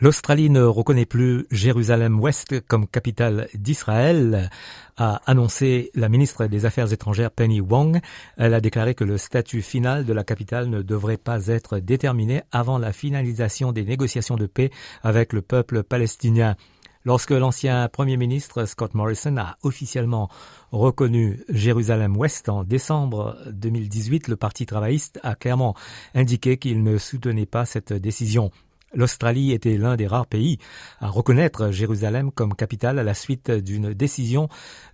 L'Australie ne reconnaît plus Jérusalem-Ouest comme capitale d'Israël, a annoncé la ministre des Affaires étrangères Penny Wong. Elle a déclaré que le statut final de la capitale ne devrait pas être déterminé avant la finalisation des négociations de paix avec le peuple palestinien. Lorsque l'ancien Premier ministre Scott Morrison a officiellement reconnu Jérusalem-Ouest en décembre 2018, le Parti travailliste a clairement indiqué qu'il ne soutenait pas cette décision. L'Australie était l'un des rares pays à reconnaître Jérusalem comme capitale à la suite d'une décision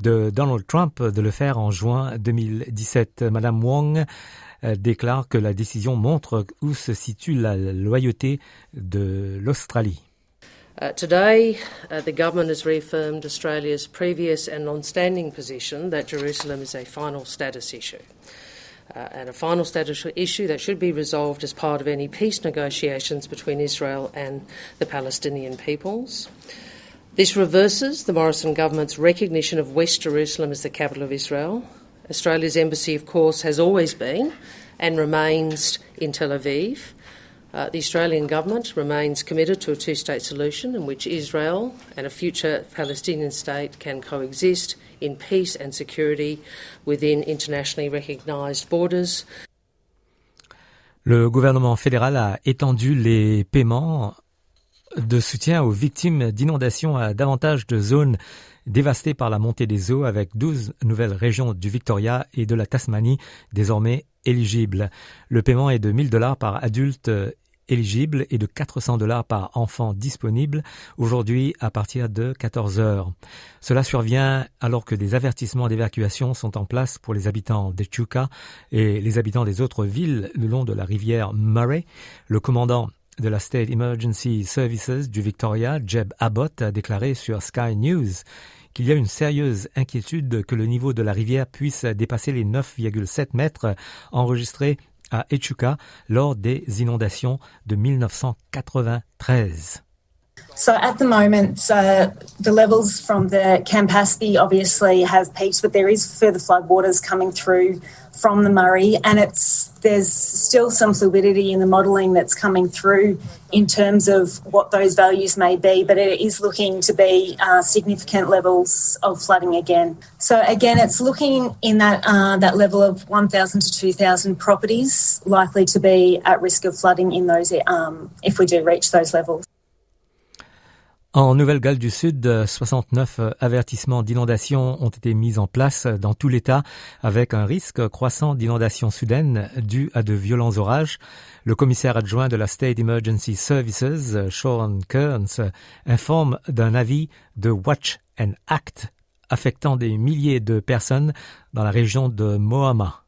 de Donald Trump de le faire en juin 2017. Madame Wong euh, déclare que la décision montre où se situe la loyauté de l'Australie. Uh, today, uh, the government has reaffirmed Australia's previous and long-standing position that Jerusalem is a final status issue. Uh, and a final status issue that should be resolved as part of any peace negotiations between Israel and the Palestinian peoples. This reverses the Morrison government's recognition of West Jerusalem as the capital of Israel. Australia's embassy, of course, has always been and remains in Tel Aviv. Uh, the Australian government remains committed to a two state solution in which Israel and a future Palestinian state can coexist in peace and security within internationally recognised borders. Le gouvernement fédéral a étendu les paiements de soutien aux victimes d'inondations à davantage de zones dévastées par la montée des eaux avec 12 nouvelles régions du Victoria et de la Tasmanie désormais éligibles. Le paiement est de 1000 dollars par adulte éligible et de 400 dollars par enfant disponible aujourd'hui à partir de 14 heures. Cela survient alors que des avertissements d'évacuation sont en place pour les habitants d'Echuca et les habitants des autres villes le long de la rivière Murray. Le commandant de la State Emergency Services du Victoria, Jeb Abbott, a déclaré sur Sky News qu'il y a une sérieuse inquiétude que le niveau de la rivière puisse dépasser les 9,7 mètres enregistrés à Echuca lors des inondations de 1993. So at the moment, the levels from the Campaspe obviously have peaked, but there is further floodwaters coming through from the Murray, and it's there's still some fluidity in the modelling that's coming through in terms of what those values may be, but it is looking to be uh, significant levels of flooding again. So again, it's looking in that uh, that level of 1,000 to 2,000 properties likely to be at risk of flooding in those um, if we do reach those levels. En Nouvelle-Galles du Sud, 69 avertissements d'inondation ont été mis en place dans tout l'État avec un risque croissant d'inondation soudaine dû à de violents orages. Le commissaire adjoint de la State Emergency Services, Sean Kearns, informe d'un avis de Watch and Act affectant des milliers de personnes dans la région de Moama.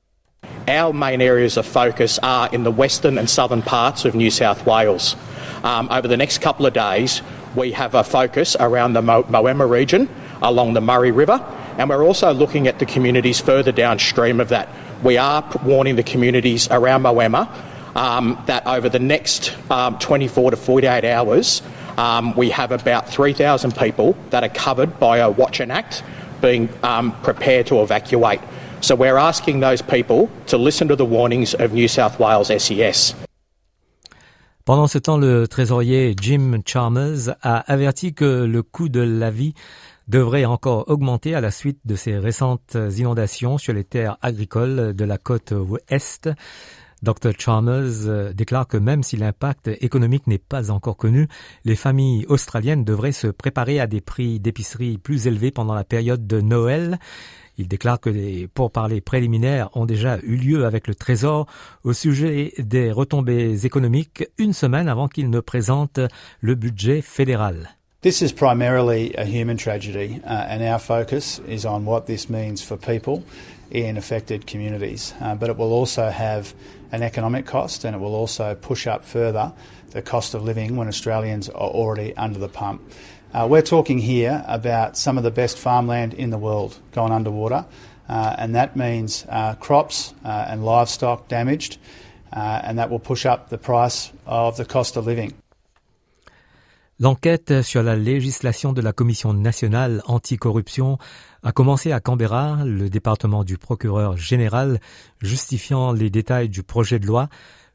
Our main areas of focus are in the western and southern parts of New South Wales. Um, over the next couple of days, we have a focus around the Mo- Moema region along the Murray River, and we're also looking at the communities further downstream of that. We are warning the communities around Moema um, that over the next um, 24 to 48 hours, um, we have about 3,000 people that are covered by a Watch and Act being um, prepared to evacuate. So we're asking those people to listen to the warnings of New South Wales SES. Pendant ce temps, le trésorier Jim Chalmers a averti que le coût de la vie devrait encore augmenter à la suite de ces récentes inondations sur les terres agricoles de la côte ouest. Dr. Chalmers euh, déclare que même si l'impact économique n'est pas encore connu, les familles australiennes devraient se préparer à des prix d'épicerie plus élevés pendant la période de Noël. Il déclare que les pourparlers préliminaires ont déjà eu lieu avec le Trésor au sujet des retombées économiques une semaine avant qu'il ne présente le budget fédéral. This is primarily a human tragedy, uh, and our focus is on what this means for people in affected communities. Uh, but it will also have an economic cost, and it will also push up further the cost of living when Australians are already under the pump. Uh, we're talking here about some of the best farmland in the world going underwater. uh, and that means uh, crops uh, and livestock damaged, uh, and that will push up the price of the cost of living. L'enquête sur la législation de la Commission nationale anticorruption a commencé à Canberra, le département du procureur général justifiant les détails du projet de loi.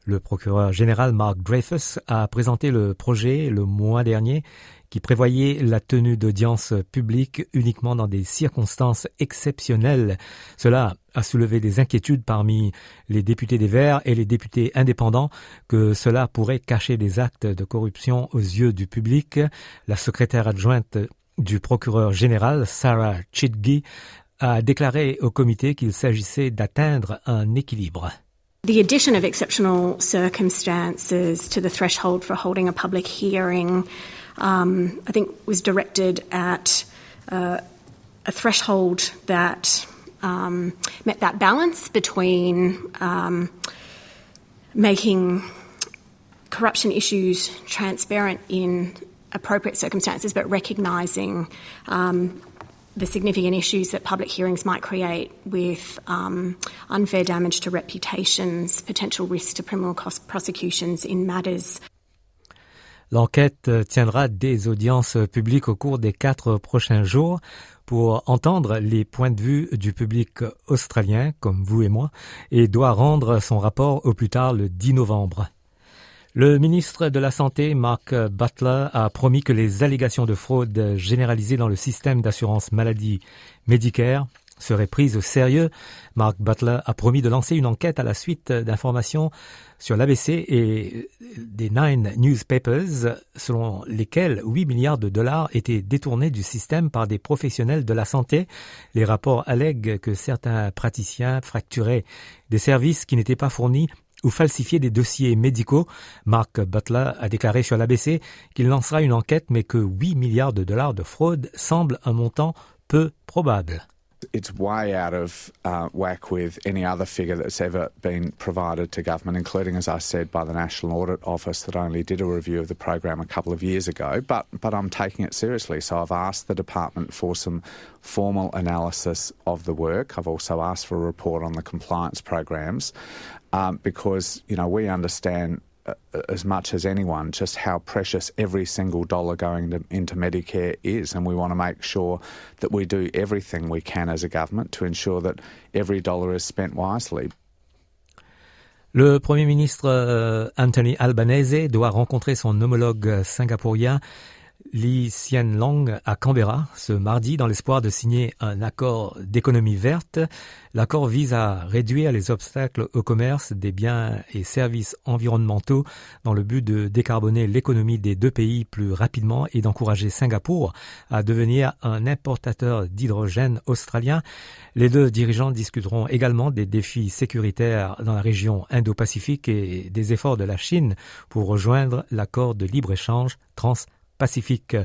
Le procureur général Mark Dreyfus a présenté le projet le mois dernier qui prévoyait la tenue d'audiences publiques uniquement dans des circonstances exceptionnelles. Cela a soulevé des inquiétudes parmi les députés des Verts et les députés indépendants que cela pourrait cacher des actes de corruption aux yeux du public. La secrétaire adjointe du procureur général, Sarah Chidgi, a déclaré au comité qu'il s'agissait d'atteindre un équilibre. The addition of exceptional circumstances to the threshold for holding a public hearing um, I think was directed at uh, a threshold that um, met that balance between um, making corruption issues transparent in appropriate circumstances, but recognising um, the significant issues that public hearings might create with um, unfair damage to reputations, potential risk to criminal prosecutions in matters L'enquête tiendra des audiences publiques au cours des quatre prochains jours pour entendre les points de vue du public australien, comme vous et moi, et doit rendre son rapport au plus tard le 10 novembre. Le ministre de la Santé, Mark Butler, a promis que les allégations de fraude généralisées dans le système d'assurance maladie Medicare seraient prises au sérieux. Mark Butler a promis de lancer une enquête à la suite d'informations sur l'ABC et des Nine Newspapers, selon lesquels 8 milliards de dollars étaient détournés du système par des professionnels de la santé. Les rapports allèguent que certains praticiens fracturaient des services qui n'étaient pas fournis ou falsifiaient des dossiers médicaux. Mark Butler a déclaré sur l'ABC qu'il lancera une enquête mais que 8 milliards de dollars de fraude semble un montant peu probable. It's way out of uh, whack with any other figure that's ever been provided to government, including, as I said, by the National Audit Office that only did a review of the program a couple of years ago. But but I'm taking it seriously, so I've asked the department for some formal analysis of the work. I've also asked for a report on the compliance programs um, because you know we understand as much as anyone just how precious every single dollar going to, into Medicare is, and we want to make sure that we do everything we can as a government to ensure that every dollar is spent wisely. Le Premier ministre euh, Anthony Albanese doit rencontrer son homologue euh, singapourien Lee Hsien Long à Canberra ce mardi dans l'espoir de signer un accord d'économie verte. L'accord vise à réduire les obstacles au commerce des biens et services environnementaux dans le but de décarboner l'économie des deux pays plus rapidement et d'encourager Singapour à devenir un importateur d'hydrogène australien. Les deux dirigeants discuteront également des défis sécuritaires dans la région Indo-Pacifique et des efforts de la Chine pour rejoindre l'accord de libre-échange trans Pacifique.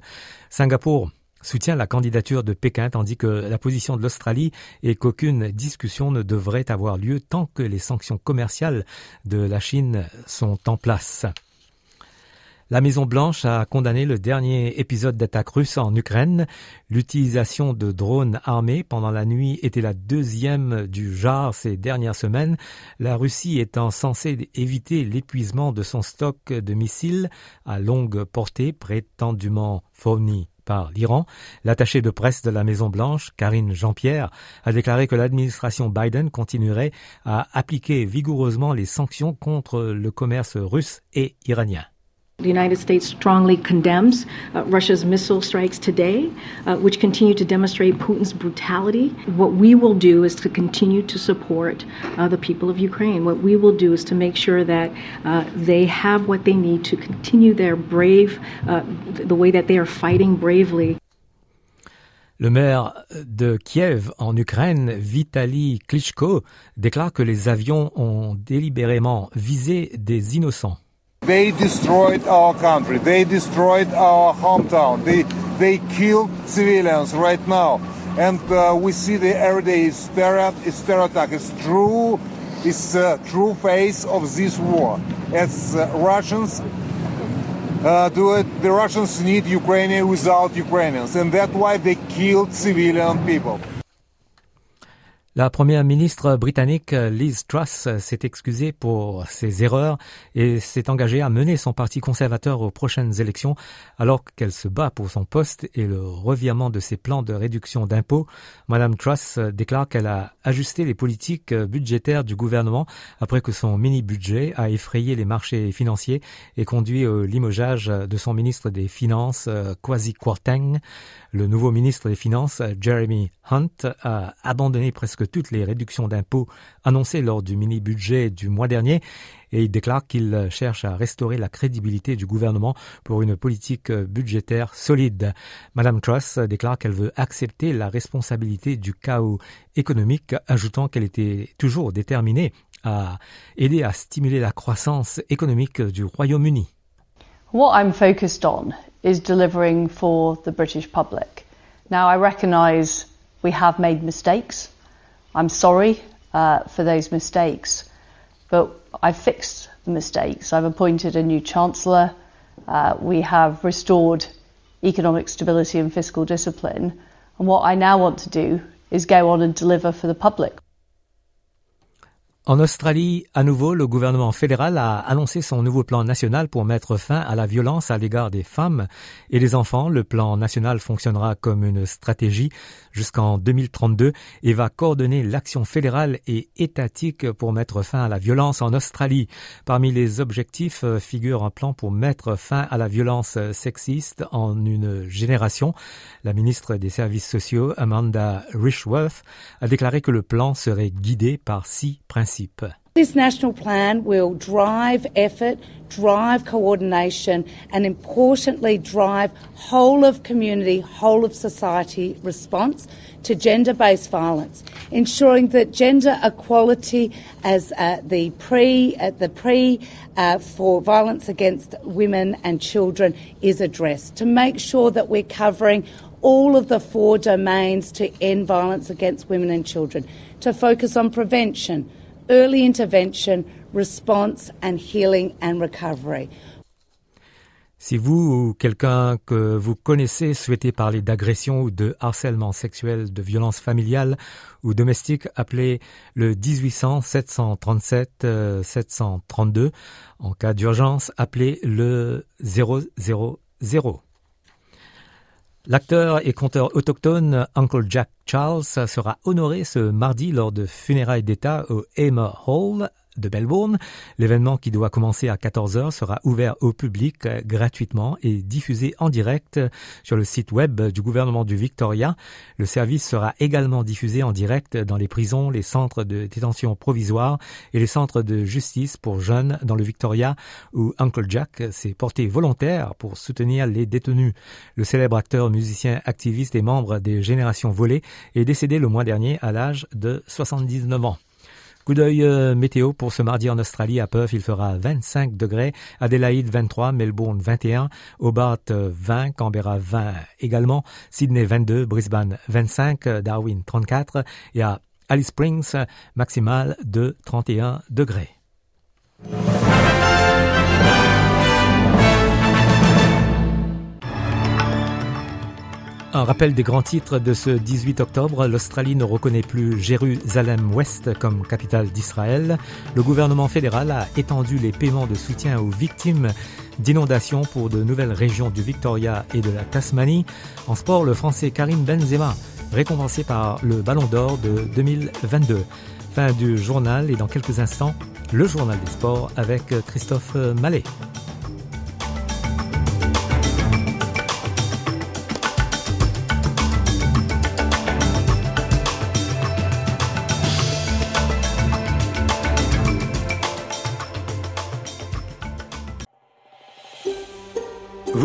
Singapour soutient la candidature de Pékin tandis que la position de l'Australie est qu'aucune discussion ne devrait avoir lieu tant que les sanctions commerciales de la Chine sont en place. La Maison-Blanche a condamné le dernier épisode d'attaque russe en Ukraine. L'utilisation de drones armés pendant la nuit était la deuxième du genre ces dernières semaines, la Russie étant censée éviter l'épuisement de son stock de missiles à longue portée prétendument fournis par l'Iran. L'attaché de presse de la Maison-Blanche, Karine Jean-Pierre, a déclaré que l'administration Biden continuerait à appliquer vigoureusement les sanctions contre le commerce russe et iranien. The United States strongly condemns uh, Russia's missile strikes today, uh, which continue to demonstrate Putin's brutality. What we will do is to continue to support uh, the people of Ukraine. What we will do is to make sure that uh, they have what they need to continue their brave, uh, the way that they are fighting bravely. Le maire de Kiev en Ukraine, Vitaly Klitschko, déclare que les avions ont délibérément visé des innocents. They destroyed our country. They destroyed our hometown. They they kill civilians right now, and uh, we see the everyday terror, terror attack. It's true. It's a true face of this war. As uh, Russians uh, do it, the Russians need Ukraine without Ukrainians, and that's why they killed civilian people. La première ministre britannique Liz Truss s'est excusée pour ses erreurs et s'est engagée à mener son parti conservateur aux prochaines élections alors qu'elle se bat pour son poste et le revirement de ses plans de réduction d'impôts. Madame Truss déclare qu'elle a ajusté les politiques budgétaires du gouvernement après que son mini-budget a effrayé les marchés financiers et conduit au limogeage de son ministre des Finances, Kwasi Kwarteng. Le nouveau ministre des Finances, Jeremy Hunt, a abandonné presque toutes les réductions d'impôts annoncées lors du mini-budget du mois dernier et il déclare qu'il cherche à restaurer la crédibilité du gouvernement pour une politique budgétaire solide. Madame Truss déclare qu'elle veut accepter la responsabilité du chaos économique, ajoutant qu'elle était toujours déterminée à aider à stimuler la croissance économique du Royaume-Uni. What I'm focused on is delivering for the British public. Now, I recognise we have made mistakes. I'm sorry uh, for those mistakes, but I've fixed the mistakes. I've appointed a new Chancellor. Uh, we have restored economic stability and fiscal discipline. And what I now want to do is go on and deliver for the public. En Australie, à nouveau, le gouvernement fédéral a annoncé son nouveau plan national pour mettre fin à la violence à l'égard des femmes et des enfants. Le plan national fonctionnera comme une stratégie jusqu'en 2032 et va coordonner l'action fédérale et étatique pour mettre fin à la violence en Australie. Parmi les objectifs euh, figure un plan pour mettre fin à la violence sexiste en une génération. La ministre des Services sociaux, Amanda Rishworth, a déclaré que le plan serait guidé par six principes. This national plan will drive effort, drive coordination, and importantly, drive whole of community, whole of society response to gender based violence, ensuring that gender equality as uh, the pre, uh, the pre uh, for violence against women and children is addressed, to make sure that we're covering all of the four domains to end violence against women and children, to focus on prevention early intervention, response and healing and recovery. Si vous ou quelqu'un que vous connaissez souhaitez parler d'agression ou de harcèlement sexuel, de violence familiale ou domestique, appelez le 1800 737 732. En cas d'urgence, appelez le 000. L'acteur et conteur autochtone Uncle Jack Charles sera honoré ce mardi lors de funérailles d'État au Hamer Hall de Melbourne. L'événement qui doit commencer à 14h sera ouvert au public euh, gratuitement et diffusé en direct sur le site web du gouvernement du Victoria. Le service sera également diffusé en direct dans les prisons, les centres de détention provisoire et les centres de justice pour jeunes dans le Victoria où Uncle Jack s'est porté volontaire pour soutenir les détenus. Le célèbre acteur, musicien, activiste et membre des Générations Volées est décédé le mois dernier à l'âge de 79 ans. Coup d'œil euh, météo pour ce mardi en Australie. À Perth, il fera 25 degrés. Adélaïde 23, Melbourne 21, Hobart 20, Canberra 20 également, Sydney 22, Brisbane 25, Darwin 34 et à Alice Springs, maximal de 31 degrés. Un rappel des grands titres de ce 18 octobre, l'Australie ne reconnaît plus Jérusalem-Ouest comme capitale d'Israël. Le gouvernement fédéral a étendu les paiements de soutien aux victimes d'inondations pour de nouvelles régions du Victoria et de la Tasmanie. En sport, le français Karim Benzema, récompensé par le Ballon d'Or de 2022. Fin du journal et dans quelques instants, le journal des sports avec Christophe Mallet.